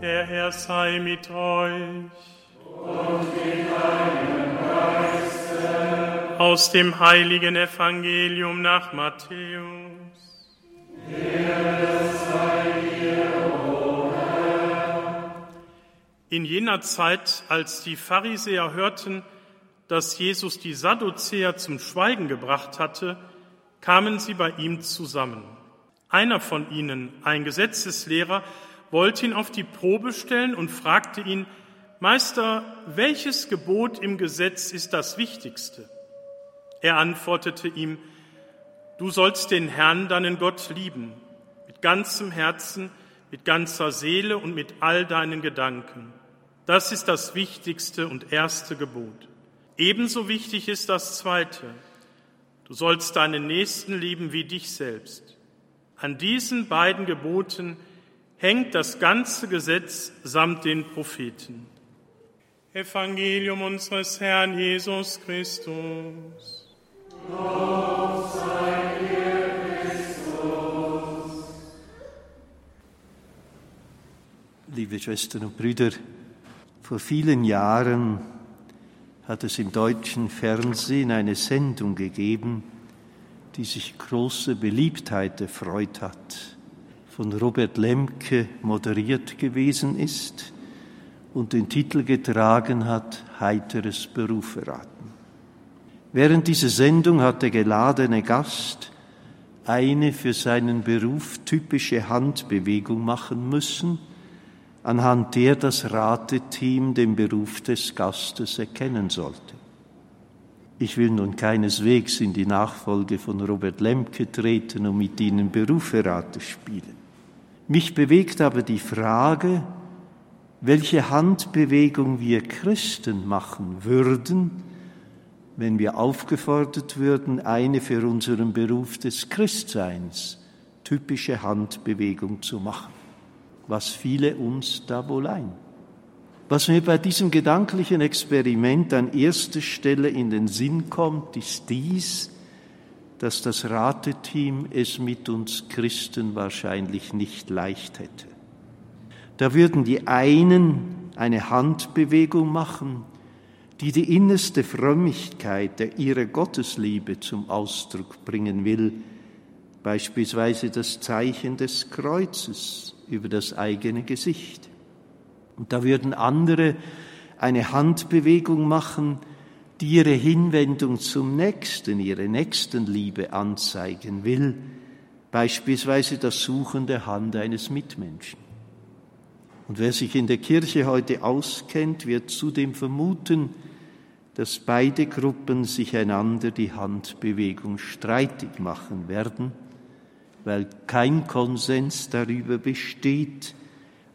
Der Herr sei mit euch. Und mit deinem Geiste. Aus dem heiligen Evangelium nach Matthäus. In jener Zeit, als die Pharisäer hörten, dass Jesus die Sadduzäer zum Schweigen gebracht hatte, kamen sie bei ihm zusammen. Einer von ihnen, ein Gesetzeslehrer, wollte ihn auf die Probe stellen und fragte ihn, Meister, welches Gebot im Gesetz ist das wichtigste? Er antwortete ihm, du sollst den Herrn, deinen Gott, lieben, mit ganzem Herzen, mit ganzer Seele und mit all deinen Gedanken. Das ist das wichtigste und erste Gebot. Ebenso wichtig ist das zweite. Du sollst deinen Nächsten lieben wie dich selbst. An diesen beiden Geboten hängt das ganze Gesetz samt den Propheten. Evangelium unseres Herrn Jesus Christus. Lob sei dir, Christus. Liebe Schwestern und Brüder, vor vielen Jahren hat es im deutschen Fernsehen eine Sendung gegeben, die sich große Beliebtheit erfreut hat von Robert Lemke moderiert gewesen ist und den Titel getragen hat Heiteres Beruferaten. Während dieser Sendung hat der geladene Gast eine für seinen Beruf typische Handbewegung machen müssen, anhand der das Rateteam den Beruf des Gastes erkennen sollte. Ich will nun keineswegs in die Nachfolge von Robert Lemke treten und mit Ihnen Beruferate spielen. Mich bewegt aber die Frage, welche Handbewegung wir Christen machen würden, wenn wir aufgefordert würden, eine für unseren Beruf des Christseins typische Handbewegung zu machen. Was fiele uns da wohl ein? Was mir bei diesem gedanklichen Experiment an erster Stelle in den Sinn kommt, ist dies, dass das Rateteam es mit uns Christen wahrscheinlich nicht leicht hätte. Da würden die einen eine Handbewegung machen, die die innerste Frömmigkeit der ihrer Gottesliebe zum Ausdruck bringen will, beispielsweise das Zeichen des Kreuzes über das eigene Gesicht. Und da würden andere eine Handbewegung machen, die ihre Hinwendung zum Nächsten, ihre Nächstenliebe anzeigen will, beispielsweise das Suchen der Hand eines Mitmenschen. Und wer sich in der Kirche heute auskennt, wird zudem vermuten, dass beide Gruppen sich einander die Handbewegung streitig machen werden, weil kein Konsens darüber besteht,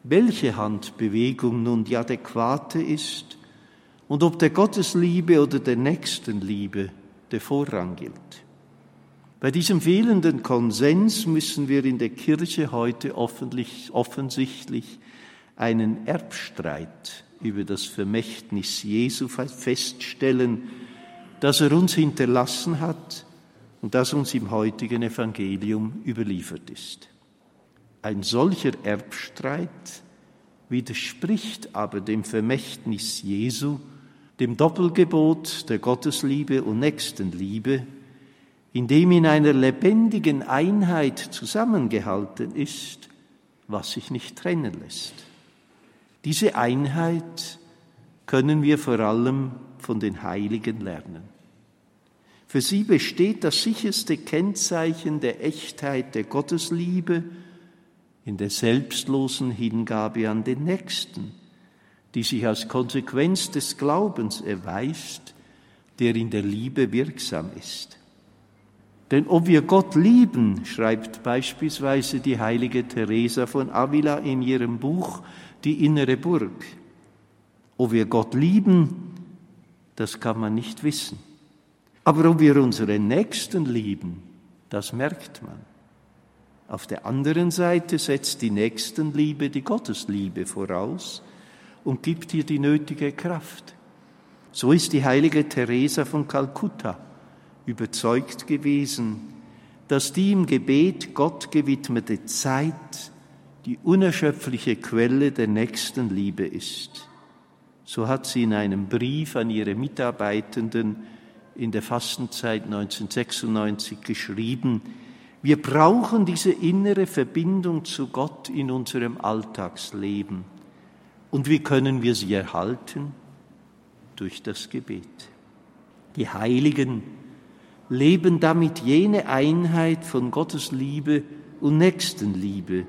welche Handbewegung nun die adäquate ist und ob der Gottesliebe oder der Nächstenliebe der Vorrang gilt. Bei diesem fehlenden Konsens müssen wir in der Kirche heute offensichtlich einen Erbstreit über das Vermächtnis Jesu feststellen, das er uns hinterlassen hat und das uns im heutigen Evangelium überliefert ist. Ein solcher Erbstreit widerspricht aber dem Vermächtnis Jesu, dem Doppelgebot der Gottesliebe und Nächstenliebe, in dem in einer lebendigen Einheit zusammengehalten ist, was sich nicht trennen lässt. Diese Einheit können wir vor allem von den Heiligen lernen. Für sie besteht das sicherste Kennzeichen der Echtheit der Gottesliebe in der selbstlosen Hingabe an den Nächsten, die sich als Konsequenz des Glaubens erweist, der in der Liebe wirksam ist. Denn ob wir Gott lieben, schreibt beispielsweise die heilige Teresa von Avila in ihrem Buch Die innere Burg, ob wir Gott lieben, das kann man nicht wissen. Aber ob wir unseren Nächsten lieben, das merkt man. Auf der anderen Seite setzt die Nächstenliebe die Gottesliebe voraus und gibt ihr die nötige Kraft. So ist die heilige Teresa von Kalkutta überzeugt gewesen, dass die im Gebet Gott gewidmete Zeit die unerschöpfliche Quelle der Nächstenliebe ist. So hat sie in einem Brief an ihre Mitarbeitenden in der Fastenzeit 1996 geschrieben, wir brauchen diese innere Verbindung zu Gott in unserem Alltagsleben. Und wie können wir sie erhalten? Durch das Gebet. Die Heiligen leben damit jene Einheit von Gottes Liebe und Nächstenliebe,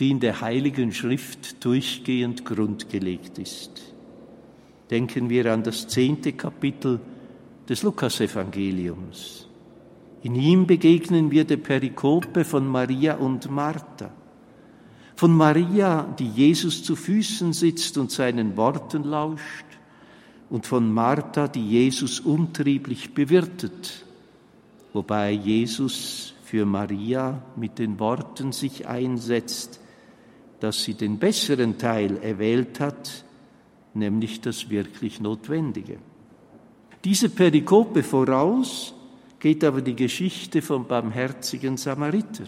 die in der Heiligen Schrift durchgehend grundgelegt ist. Denken wir an das zehnte Kapitel des Lukasevangeliums. In ihm begegnen wir der Perikope von Maria und Martha. Von Maria, die Jesus zu Füßen sitzt und seinen Worten lauscht, und von Martha, die Jesus untrieblich bewirtet, wobei Jesus für Maria mit den Worten sich einsetzt, dass sie den besseren Teil erwählt hat, nämlich das wirklich Notwendige. Diese Perikope voraus geht aber die Geschichte vom barmherzigen Samariter,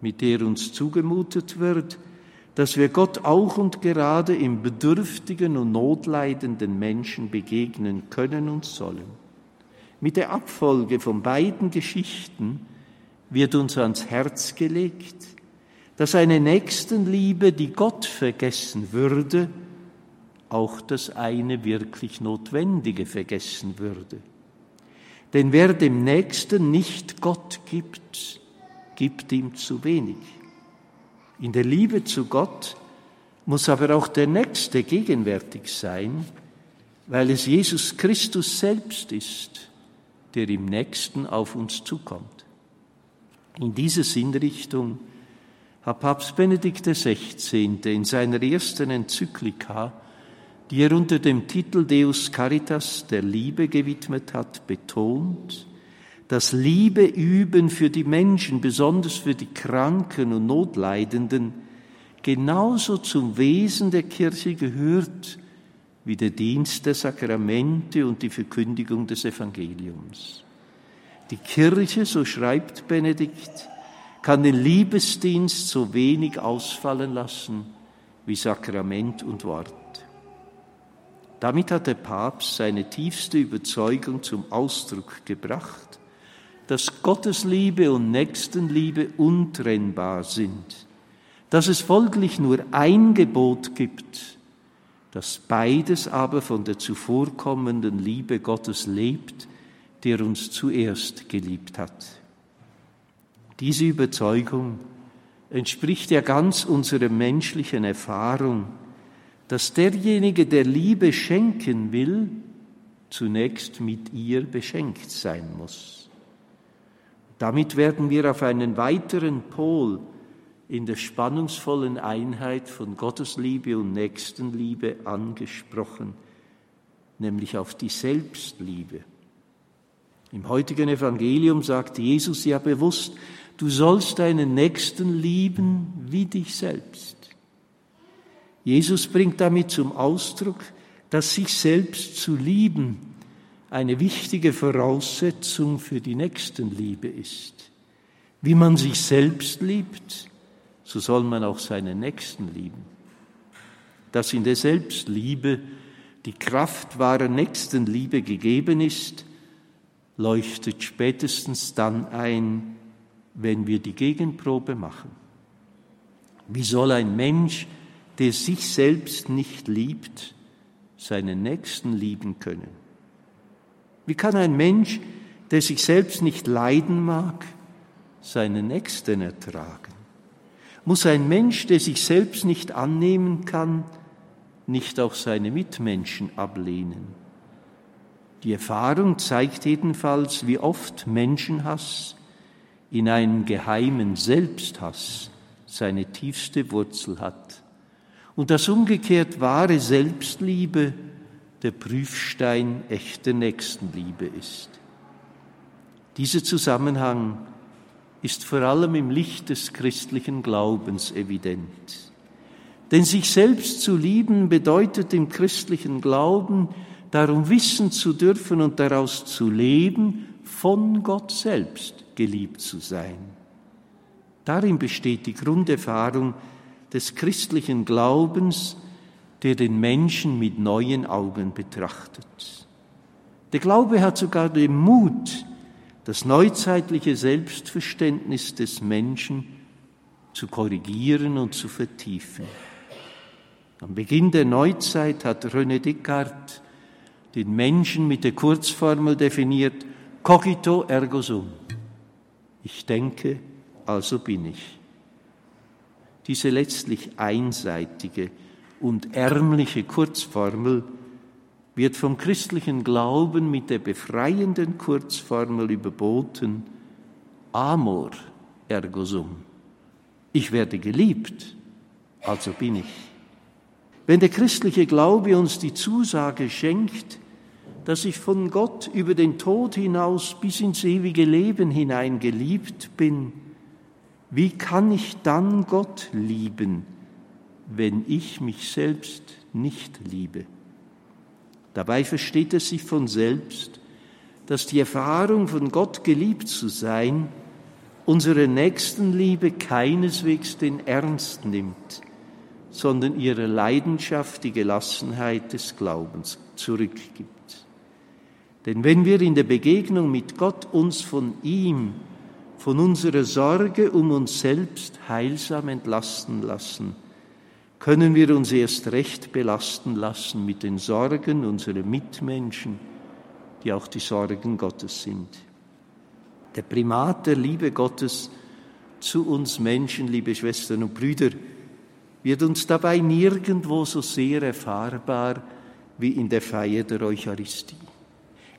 mit der uns zugemutet wird, dass wir Gott auch und gerade im bedürftigen und notleidenden Menschen begegnen können und sollen. Mit der Abfolge von beiden Geschichten wird uns ans Herz gelegt, dass eine Nächstenliebe, die Gott vergessen würde, auch das eine wirklich Notwendige vergessen würde. Denn wer dem Nächsten nicht Gott gibt, gibt ihm zu wenig. In der Liebe zu Gott muss aber auch der Nächste gegenwärtig sein, weil es Jesus Christus selbst ist, der im Nächsten auf uns zukommt. In diese Sinnrichtung hat Papst Benedikt XVI. in seiner ersten Enzyklika die er unter dem Titel Deus Caritas der Liebe gewidmet hat, betont, dass Liebe üben für die Menschen, besonders für die Kranken und Notleidenden, genauso zum Wesen der Kirche gehört wie der Dienst der Sakramente und die Verkündigung des Evangeliums. Die Kirche, so schreibt Benedikt, kann den Liebesdienst so wenig ausfallen lassen wie Sakrament und Wort. Damit hat der Papst seine tiefste Überzeugung zum Ausdruck gebracht, dass Gottesliebe und Nächstenliebe untrennbar sind, dass es folglich nur ein Gebot gibt, dass beides aber von der zuvorkommenden Liebe Gottes lebt, der uns zuerst geliebt hat. Diese Überzeugung entspricht ja ganz unserer menschlichen Erfahrung, dass derjenige, der Liebe schenken will, zunächst mit ihr beschenkt sein muss. Damit werden wir auf einen weiteren Pol in der spannungsvollen Einheit von Gottesliebe und Nächstenliebe angesprochen, nämlich auf die Selbstliebe. Im heutigen Evangelium sagt Jesus ja bewusst, du sollst deinen Nächsten lieben wie dich selbst. Jesus bringt damit zum Ausdruck, dass sich selbst zu lieben eine wichtige Voraussetzung für die Nächstenliebe ist. Wie man sich selbst liebt, so soll man auch seinen Nächsten lieben. Dass in der Selbstliebe die Kraft wahrer Nächstenliebe gegeben ist, leuchtet spätestens dann ein, wenn wir die Gegenprobe machen. Wie soll ein Mensch der sich selbst nicht liebt, seinen Nächsten lieben können? Wie kann ein Mensch, der sich selbst nicht leiden mag, seinen Nächsten ertragen? Muss ein Mensch, der sich selbst nicht annehmen kann, nicht auch seine Mitmenschen ablehnen? Die Erfahrung zeigt jedenfalls, wie oft Menschenhass in einem geheimen Selbsthass seine tiefste Wurzel hat und dass umgekehrt wahre Selbstliebe der Prüfstein echter Nächstenliebe ist. Dieser Zusammenhang ist vor allem im Licht des christlichen Glaubens evident. Denn sich selbst zu lieben bedeutet im christlichen Glauben darum wissen zu dürfen und daraus zu leben, von Gott selbst geliebt zu sein. Darin besteht die Grunderfahrung des christlichen Glaubens, der den Menschen mit neuen Augen betrachtet. Der Glaube hat sogar den Mut, das neuzeitliche Selbstverständnis des Menschen zu korrigieren und zu vertiefen. Am Beginn der Neuzeit hat René Descartes den Menschen mit der Kurzformel definiert, cogito ergo sum. Ich denke, also bin ich. Diese letztlich einseitige und ärmliche Kurzformel wird vom christlichen Glauben mit der befreienden Kurzformel überboten, amor ergo sum. Ich werde geliebt, also bin ich. Wenn der christliche Glaube uns die Zusage schenkt, dass ich von Gott über den Tod hinaus bis ins ewige Leben hinein geliebt bin, wie kann ich dann Gott lieben, wenn ich mich selbst nicht liebe? Dabei versteht es sich von selbst, dass die Erfahrung von Gott geliebt zu sein unsere Nächstenliebe keineswegs den Ernst nimmt, sondern ihre Leidenschaft die Gelassenheit des Glaubens zurückgibt. Denn wenn wir in der Begegnung mit Gott uns von ihm, von unserer Sorge um uns selbst heilsam entlasten lassen, können wir uns erst recht belasten lassen mit den Sorgen unserer Mitmenschen, die auch die Sorgen Gottes sind. Der Primat der Liebe Gottes zu uns Menschen, liebe Schwestern und Brüder, wird uns dabei nirgendwo so sehr erfahrbar wie in der Feier der Eucharistie.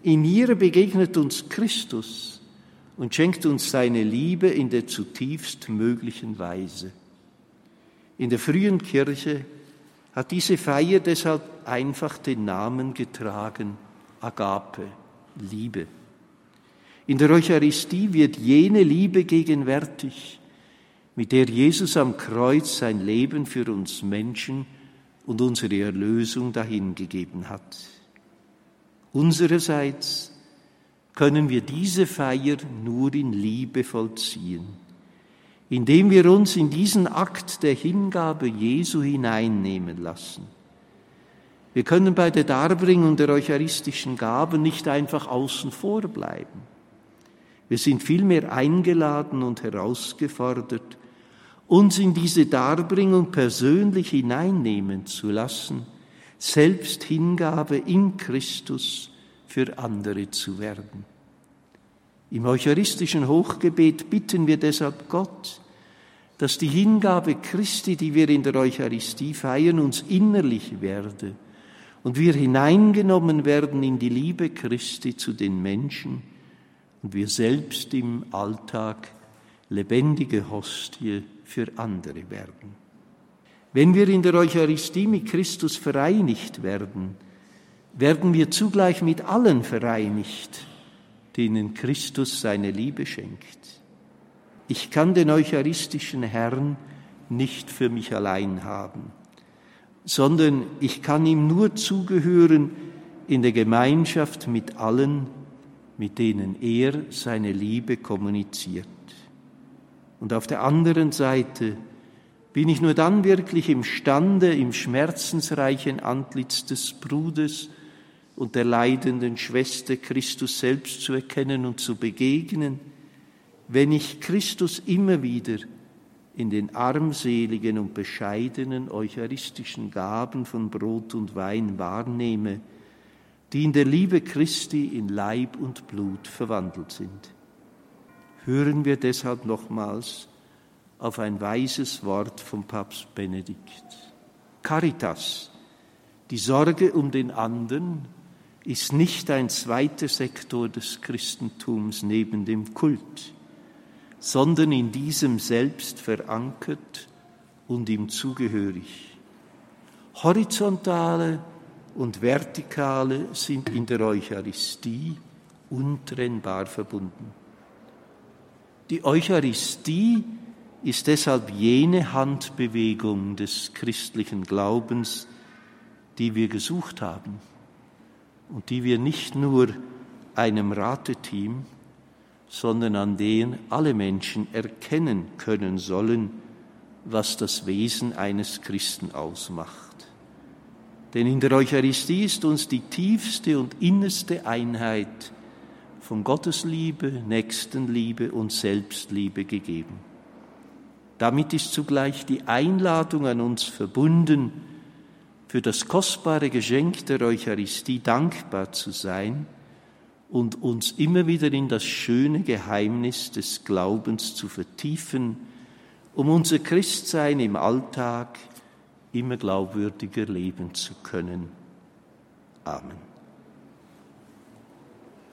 In ihr begegnet uns Christus und schenkt uns seine Liebe in der zutiefst möglichen Weise. In der frühen Kirche hat diese Feier deshalb einfach den Namen getragen, Agape, Liebe. In der Eucharistie wird jene Liebe gegenwärtig, mit der Jesus am Kreuz sein Leben für uns Menschen und unsere Erlösung dahingegeben hat. Unsererseits können wir diese Feier nur in Liebe vollziehen, indem wir uns in diesen Akt der Hingabe Jesu hineinnehmen lassen. Wir können bei der Darbringung der eucharistischen Gaben nicht einfach außen vor bleiben. Wir sind vielmehr eingeladen und herausgefordert, uns in diese Darbringung persönlich hineinnehmen zu lassen – Selbsthingabe in Christus für andere zu werden. Im eucharistischen Hochgebet bitten wir deshalb Gott, dass die Hingabe Christi, die wir in der Eucharistie feiern, uns innerlich werde und wir hineingenommen werden in die Liebe Christi zu den Menschen und wir selbst im Alltag lebendige Hostie für andere werden. Wenn wir in der Eucharistie mit Christus vereinigt werden, werden wir zugleich mit allen vereinigt, denen Christus seine Liebe schenkt. Ich kann den eucharistischen Herrn nicht für mich allein haben, sondern ich kann ihm nur zugehören in der Gemeinschaft mit allen, mit denen er seine Liebe kommuniziert. Und auf der anderen Seite bin ich nur dann wirklich imstande, im schmerzensreichen Antlitz des Bruders und der leidenden Schwester Christus selbst zu erkennen und zu begegnen, wenn ich Christus immer wieder in den armseligen und bescheidenen eucharistischen Gaben von Brot und Wein wahrnehme, die in der Liebe Christi in Leib und Blut verwandelt sind. Hören wir deshalb nochmals auf ein weises Wort vom Papst Benedikt. Caritas, die Sorge um den anderen, ist nicht ein zweiter Sektor des Christentums neben dem Kult, sondern in diesem selbst verankert und ihm zugehörig. Horizontale und vertikale sind in der Eucharistie untrennbar verbunden. Die Eucharistie ist deshalb jene Handbewegung des christlichen Glaubens, die wir gesucht haben und die wir nicht nur einem Rateteam, sondern an denen alle Menschen erkennen können sollen, was das Wesen eines Christen ausmacht. Denn in der Eucharistie ist uns die tiefste und innerste Einheit von Gottesliebe, Nächstenliebe und Selbstliebe gegeben. Damit ist zugleich die Einladung an uns verbunden, für das kostbare Geschenk der Eucharistie dankbar zu sein und uns immer wieder in das schöne Geheimnis des Glaubens zu vertiefen, um unser Christsein im Alltag immer glaubwürdiger leben zu können. Amen.